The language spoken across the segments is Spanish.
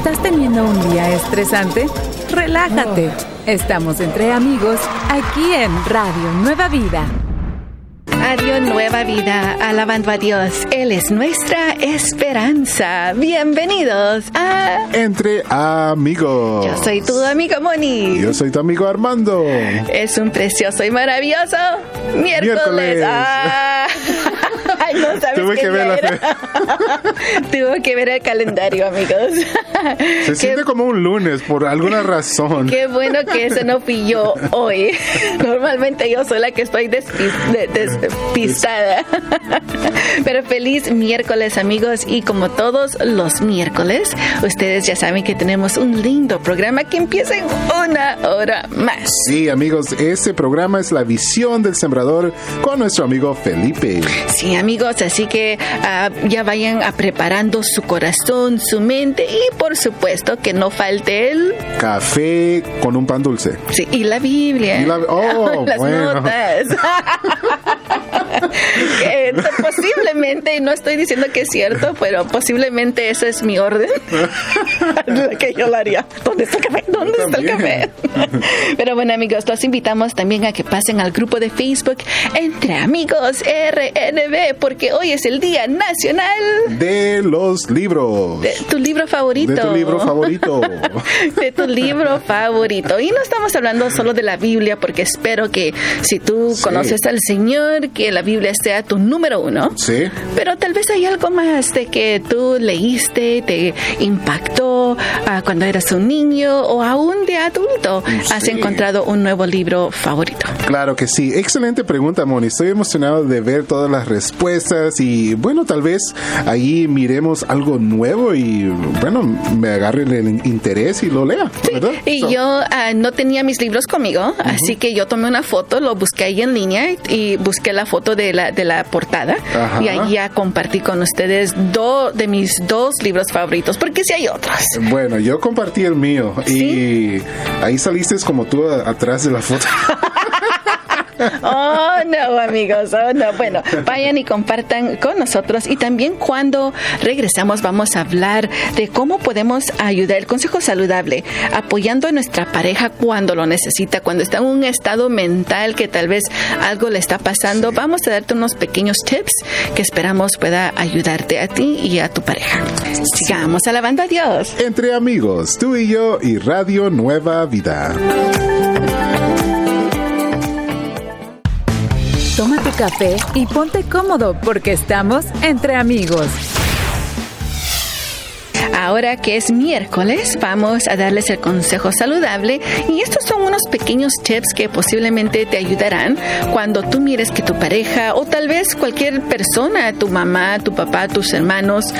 ¿Estás teniendo un día estresante? Relájate. Estamos entre amigos aquí en Radio Nueva Vida. Radio Nueva Vida, alabando a Dios. Él es nuestra esperanza. Bienvenidos a Entre Amigos. Yo soy tu amigo Moni. Yo soy tu amigo Armando. Es un precioso y maravilloso miércoles. Miércoles. Ah. Ay, no sabes Tuve que ver la. Tuve que ver el calendario, amigos. Se siente como un lunes por alguna razón. Qué bueno que ese no yo hoy. Normalmente yo soy la que estoy despi- de- despistada. Pero feliz miércoles amigos y como todos los miércoles, ustedes ya saben que tenemos un lindo programa que empieza en una hora más. Sí, amigos, este programa es la visión del sembrador con nuestro amigo Felipe. Sí, amigos, así que ah, ya vayan a preparando su corazón, su mente y por supuesto que no falte el Café con un pan dulce. Sí, y la Biblia. Y la- oh, Las bueno. notas. Eh, posiblemente, no estoy diciendo que es cierto, pero posiblemente esa es mi orden. Que yo lo haría. ¿Dónde está el café? ¿Dónde está el café? pero bueno, amigos, los invitamos también a que pasen al grupo de Facebook Entre Amigos RNB, porque hoy es el Día Nacional De los libros. de tu libro favorito. De tu libro favorito. de tu libro favorito. Y no estamos hablando solo de la Biblia, porque espero que si tú Sí. conoces al Señor, que la Biblia sea tu número uno. Sí. Pero tal vez hay algo más de que tú leíste, te impactó ah, cuando eras un niño o aún de adulto. Has Sí. encontrado un nuevo libro favorito. Claro que sí. Excelente pregunta, Moni. Estoy emocionado de ver todas las respuestas y bueno, tal vez ahí miremos algo nuevo y bueno, me agarre el interés y lo lea, ¿verdad? Y So- yo ah, no tenía mis libros conmigo, así que yo tomé una foto, lo busqué ahí en línea y busqué la foto de la, de la portada. Ajá. Y ahí ya compartí con ustedes dos de mis dos libros favoritos, porque sí hay otros. Bueno, yo compartí el mío y ahí saliste como tú a- atrás de la foto. Oh, no, amigos, oh, no. Bueno, vayan y compartan con nosotros. Y también cuando regresamos vamos a hablar de cómo podemos ayudar, el consejo saludable, apoyando a nuestra pareja cuando lo necesita, cuando está en un estado mental que tal vez algo le está pasando. Vamos a darte unos pequeños tips que esperamos pueda ayudarte a ti y a tu pareja. Sigamos alabando a Dios. Entre amigos, tú y yo y Radio Nueva Vida. Café y ponte cómodo porque estamos entre amigos. Ahora que es miércoles, vamos a darles el consejo saludable y estos son unos pequeños tips que posiblemente te ayudarán cuando tú mires que tu pareja o tal vez cualquier persona, tu mamá, tu papá, tus hermanos,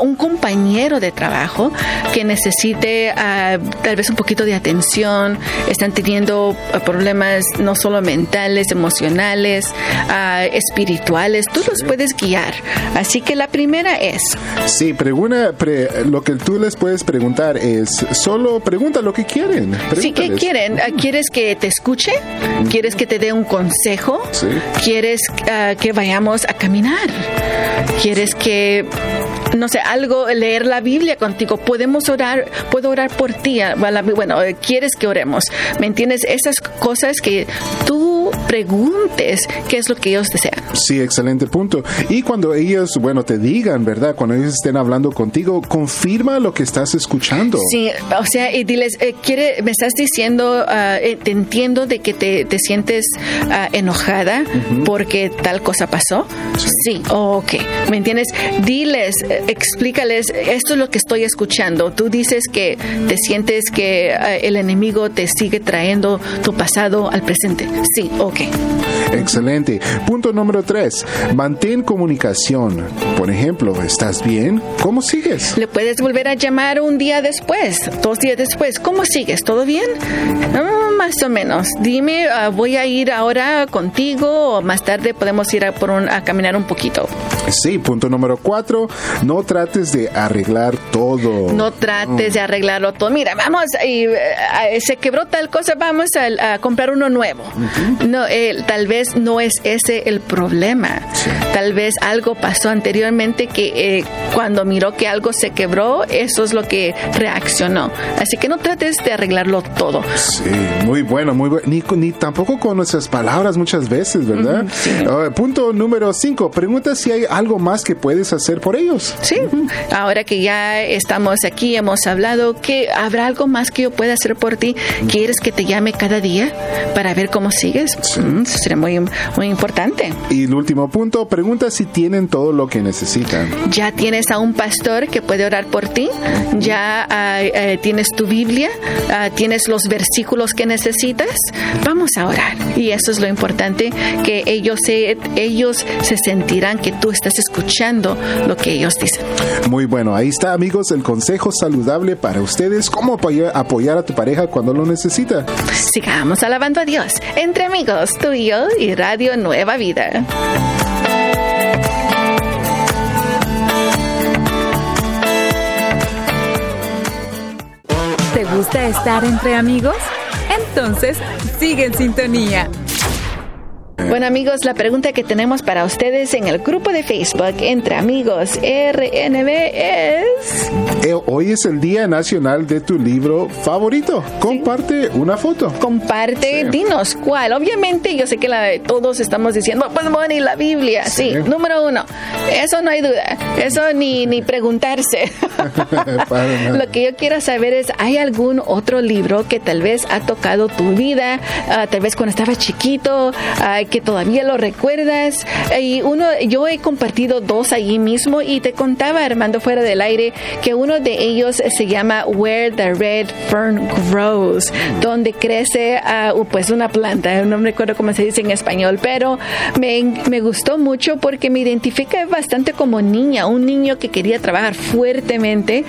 un compañero de trabajo que necesite ah, tal vez un poquito de atención, están teniendo ah, problemas no solo mentales, emocionales, ah, espirituales, tú los puedes guiar. Así que la primera es, Sí, pregunta, pre- lo que tú les puedes preguntar es, solo pregunta lo que quieren. Sí, ¿qué quieren? Ah, ¿Quieres que te escuche? ¿Quieres que te dé un consejo? Sí. ¿Quieres ah, que vayamos a caminar? ¿Quieres que, no sé, algo, leer la Biblia contigo? Podemos orar, puedo orar por ti. Ah, Bueno, Bueno, eh, ¿quieres que oremos? ¿Me entiendes? Esas cosas que tú preguntes qué es lo que ellos desean. Sí, excelente punto. Y cuando ellos, bueno, te digan, ¿verdad? Cuando ellos estén hablando contigo, confirma lo que estás escuchando. Sí, o sea, y diles, eh, quiere, me estás diciendo, eh, te entiendo de que te, te sientes ah, enojada porque tal cosa pasó. Sí, ok. ¿Me entiendes? Diles, eh, explícales, esto es lo que estoy escuchando. Tú dices que te sientes que ah, el enemigo te sigue trayendo tu pasado al presente. Sí, ok. Excelente. Punto número tres. Mantén comunicación. Por ejemplo, ¿estás bien? ¿Cómo sigues? Le puedes volver a llamar un día después, dos días después. ¿Cómo sigues? ¿Todo bien? "Ah, más o menos. Dime, ah, voy a ir ahora contigo o más tarde podemos ir a, por un- a caminar un poquito. Sí, punto número cuatro. No trates de arreglar todo. No trates de arreglarlo todo. Mira, vamos, y, eh, se quebró tal cosa, vamos a, a comprar uno nuevo. No, eh, tal vez no es ese el problema. Tal vez algo pasó anteriormente que eh, cuando miró que algo se quebró, eso es lo que reaccionó. Así que no trates de arreglarlo todo. Sí, muy bueno, muy bueno. Ni, ni tampoco con nuestras palabras muchas veces, ¿verdad? Ah, punto número cinco. Pregunta si hay algo más que puedes hacer por ellos. Sí. Ahora que ya estamos aquí, hemos hablado, que ¿habrá algo más que yo pueda hacer por ti? ¿Quieres que te llame cada día para ver cómo sigues? Mm, eso sería muy, muy importante. Y el último punto, pregunta si tienen todo lo que necesitan. ¿Ya tienes a un pastor que puede orar por ti? ¿Ya ah, eh, tienes tu Biblia? Ah, ¿Tienes los versículos que necesitas? Vamos a orar. Y eso es lo importante, que ellos se, ellos se sentirán que tú estás escuchando lo que ellos dicen. Muy bueno, ahí está amigos el consejo saludable para ustedes, cómo apoyar a tu pareja cuando lo necesita. Sigamos alabando a Dios entre amigos, tú y yo y Radio Nueva Vida. ¿Te gusta estar entre amigos? Entonces, sigue en sintonía. Bueno amigos, la pregunta que tenemos para ustedes en el grupo de Facebook entre amigos RNB es... Eh, Hoy es el Día Nacional de tu libro favorito. Comparte una foto. Comparte, Sí. dinos cuál. Obviamente yo sé que la, todos estamos diciendo, pues bueno, y la Biblia. Sí. Sí. número uno. Eso no hay duda. Eso ni, ni preguntarse. Lo que yo quiero saber es, ¿hay algún otro libro que tal vez ha tocado tu vida? ah, tal vez cuando estabas chiquito, ah, que todavía lo recuerdas. Y uno, yo he compartido dos allí mismo y te contaba, Armando, fuera del aire, que uno de ellos se llama Where the Red Fern Grows, donde crece ah, pues una planta. No me recuerdo cómo se dice en español, pero me, me gustó mucho porque me identifica bastante como niña, un niño que quería trabajar fuertemente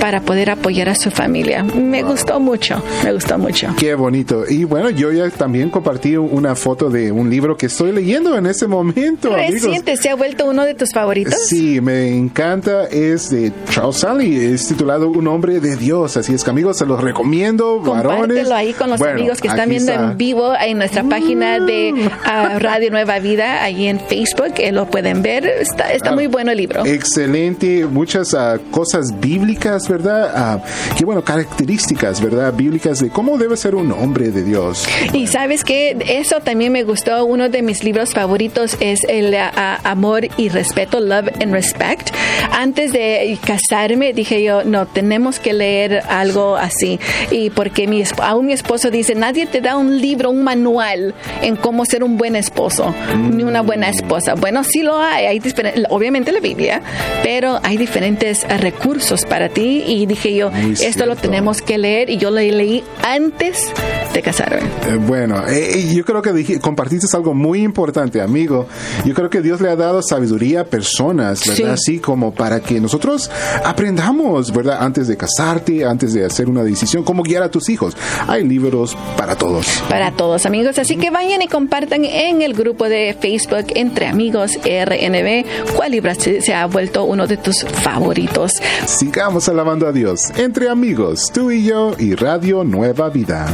para poder apoyar a su familia. Me gustó mucho, me gustó mucho. Qué bonito. Y bueno, yo ya también compartí una foto de un libro que estoy leyendo en ese momento. Reciente, ¿se ha vuelto uno de tus favoritos? Sí, me encanta. Es de Charles Stanley. Es titulado Un hombre de Dios. Así es que, amigos, se los recomiendo. Varones. Compártelo ahí con los Bueno, amigos que están viendo está. en vivo en nuestra página de Mm. ah, Radio Nueva Vida, ahí en Facebook, eh, lo pueden ver. Está, está Ah, muy bueno el libro. Excelente, muchas ah, cosas bíblicas, ¿verdad? Ah, qué bueno, características, ¿verdad? Bíblicas de cómo debe ser un hombre de Dios. Y sabes que eso también me gustó. Uno de mis libros favoritos es el ah, Amor y Respeto, Love and Respect. Antes de casarme dije yo, no, tenemos que leer algo así. Y porque mi, aún mi esposo dice, nadie te da un libro, un manual en cómo ser un buen esposo, ni una buena esposa. Bueno, sí lo hay. hay obviamente la Biblia, pero hay diferentes recursos para ti. Y dije yo, Muy esto lo cierto. tenemos que leer. Y yo lo leí antes de casarme. Eh, bueno, eh, eh, yo creo que dije- compartiste algo muy importante, amigo. Yo creo que Dios le ha dado sabiduría a personas, ¿verdad? Sí. Así como para que nosotros aprendamos, ¿verdad? Antes de casarte, antes de hacer una decisión, cómo guiar a tus hijos. Hay libros para todos. para todos amigos. Así que vayan y compartan en el grupo de Facebook entre amigos RNB cuál libro se ha vuelto uno de tus favoritos. Sigamos alabando a Dios entre amigos, tú y yo y Radio Nueva Vida.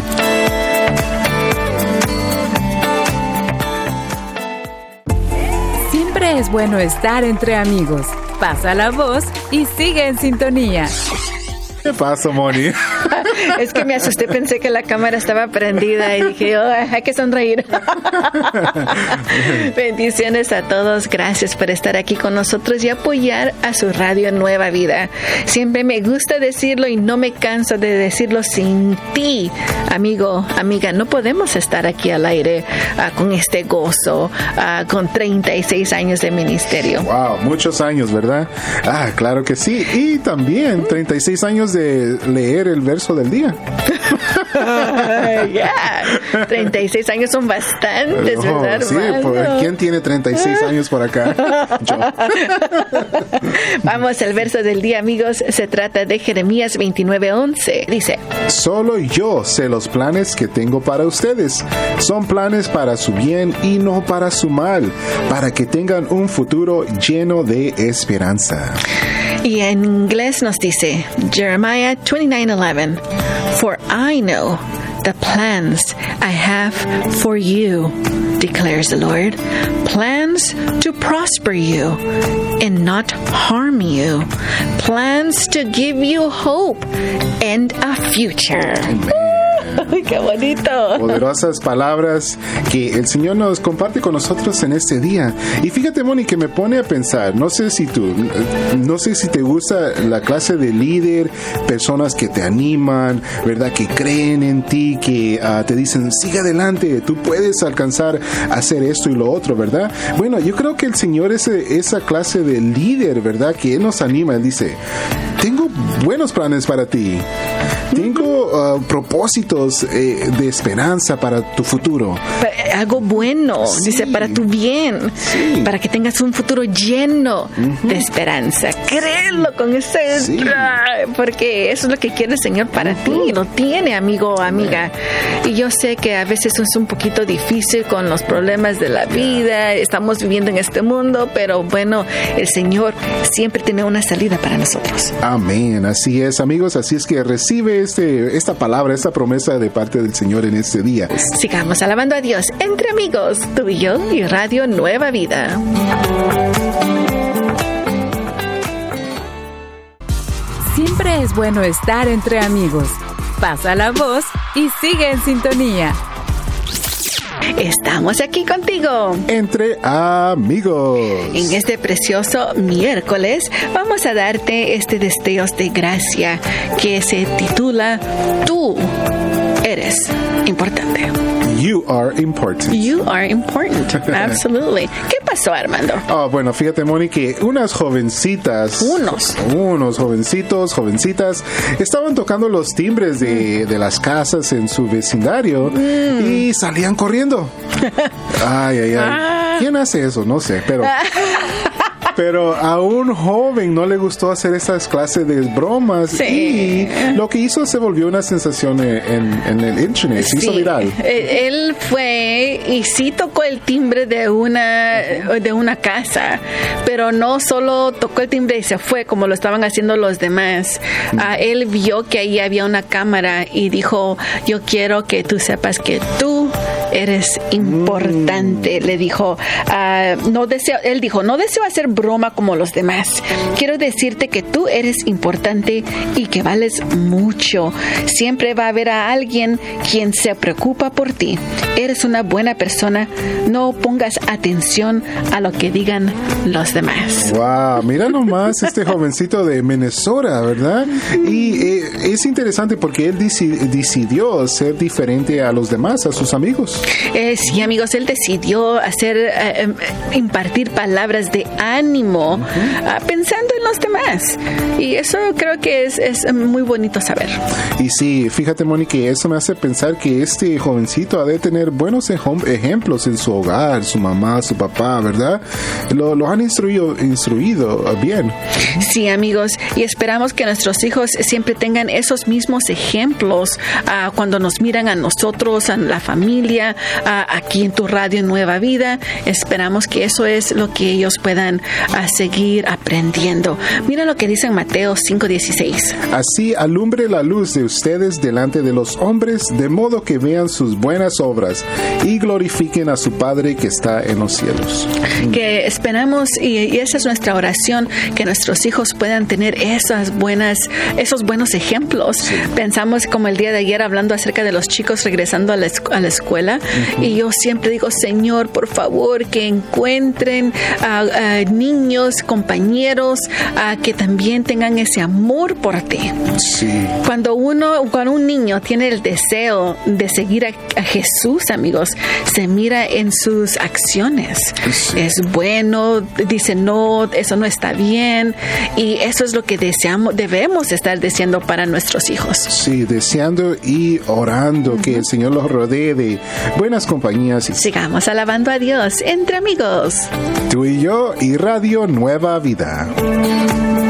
Es bueno estar entre amigos. Pasa la voz y sigue en sintonía. ¿Qué pasa, Moni? Es que me asusté, pensé que la cámara estaba prendida y dije, oh, hay que sonreír. Bendiciones a todos, gracias por estar aquí con nosotros y apoyar a su radio Nueva Vida. Siempre me gusta decirlo y no me canso de decirlo sin ti, amigo, amiga. No podemos estar aquí al aire ah, con este gozo, ah, con 36 años de ministerio. Wow, muchos años, ¿verdad? Ah, claro que sí. Y también 36 años de leer el verso del día. Ya, 36 años son bastantes, Oh, ¿verdad, sí, hermano? pues, ¿quién tiene 36 años por acá? Yo. Vamos al verso del día, amigos. Se trata de Jeremías 29:11. Dice, Solo yo sé los planes que tengo para ustedes. Son planes para su bien y no para su mal, para que tengan un futuro lleno de esperanza. Y en inglés nos dice, Jeremiah 29:11, For I know the plans I have for you, declares the Lord. Plans to prosper you and not harm you. Plans to give you hope and a future. Qué bonito. Poderosas palabras que el Señor nos comparte con nosotros en este día. Y fíjate, Moni, que me pone a pensar, no sé si tú, no sé si te gusta la clase de líder, personas que te animan, ¿verdad? Que creen en ti, que uh, te dicen, sigue adelante, tú puedes alcanzar a hacer esto y lo otro, ¿verdad? Bueno, yo creo que el Señor es esa clase de líder, ¿verdad? Que Él nos anima, Él dice, tengo buenos planes para ti. Tengo uh, propósitos eh, de esperanza para tu futuro. Algo bueno, sí. dice, para tu bien, sí. para que tengas un futuro lleno uh -huh. de esperanza. Créelo con ese... Sí. Porque eso es lo que quiere el Señor para uh -huh. ti, lo tiene, amigo o amiga. Y yo sé que a veces es un poquito difícil con los problemas de la vida, estamos viviendo en este mundo, pero bueno, el Señor siempre tiene una salida para nosotros. Amén, así es, amigos, así es que recibe este, esta palabra, esta promesa de parte del Señor en este día. Sigamos alabando a Dios entre amigos, tú y yo y Radio Nueva Vida. Siempre es bueno estar entre amigos. Pasa la voz y sigue en sintonía. Estamos aquí contigo. Entre amigos. En este precioso miércoles vamos a darte este deseos de gracia que se titula Tú eres importante. You are important. You are important. Absolutely. ¿Qué pasó, Armando? Oh, bueno, fíjate, Moni, que unas jovencitas. Unos. Unos jovencitos, jovencitas, estaban tocando los timbres de, de las casas en su vecindario mm. y salían corriendo. Ay, ay, ay. Ah. ¿Quién hace eso? No sé, pero. pero a un joven no le gustó hacer esas clases de bromas sí. y lo que hizo se volvió una sensación en, en el internet, se sí. hizo viral. Él fue y sí tocó el timbre de una, de una casa, pero no solo tocó el timbre y se fue como lo estaban haciendo los demás. Mm. Uh, él vio que ahí había una cámara y dijo, yo quiero que tú sepas que tú eres importante, mm. le dijo. Uh, no deseo, él dijo, no deseo hacer broma como los demás. Quiero decirte que tú eres importante y que vales mucho. Siempre va a haber a alguien quien se preocupa por ti. Eres una buena persona. No pongas atención a lo que digan los demás. Wow, mira nomás este jovencito de Minnesota, ¿verdad? Y eh, es interesante porque él decidió ser diferente a los demás, a sus amigos. Eh, sí, amigos, él decidió hacer, eh, impartir palabras de ánimo uh -huh. pensando en los demás. Y eso creo que es, es, muy bonito saber. Y sí, fíjate, Mónica, eso me hace pensar que este jovencito ha de tener buenos ejemplos en su hogar, su mamá, su papá, ¿verdad? Lo, lo han instruido, instruido bien. Sí, amigos, y esperamos que nuestros hijos siempre tengan esos mismos ejemplos uh, cuando nos miran a nosotros, a la familia, uh, aquí en tu radio Nueva Vida. Esperamos que eso es lo que ellos puedan a seguir aprendiendo. Mira lo que dice en Mateo 5:16. Así alumbre la luz de ustedes delante de los hombres, de modo que vean sus buenas obras y glorifiquen a su Padre que está en los cielos. Que esperamos, y, y esa es nuestra oración, que nuestros hijos puedan tener esas buenas, esos buenos ejemplos. Sí. Pensamos como el día de ayer hablando acerca de los chicos regresando a la, a la escuela, uh -huh. y yo siempre digo, Señor, por favor, que encuentren a, a niños niños, compañeros, uh, que también tengan ese amor por ti. Sí. Cuando uno, cuando un niño tiene el deseo de seguir a, a Jesús, amigos, se mira en sus acciones. Sí. Es bueno, dice no, eso no está bien, y eso es lo que deseamos, debemos estar deseando para nuestros hijos. Sí, deseando y orando uh -huh. que el Señor los rodee de buenas compañías. Sigamos alabando a Dios entre amigos. Tú y yo y Radio Nueva Vida. Thank you.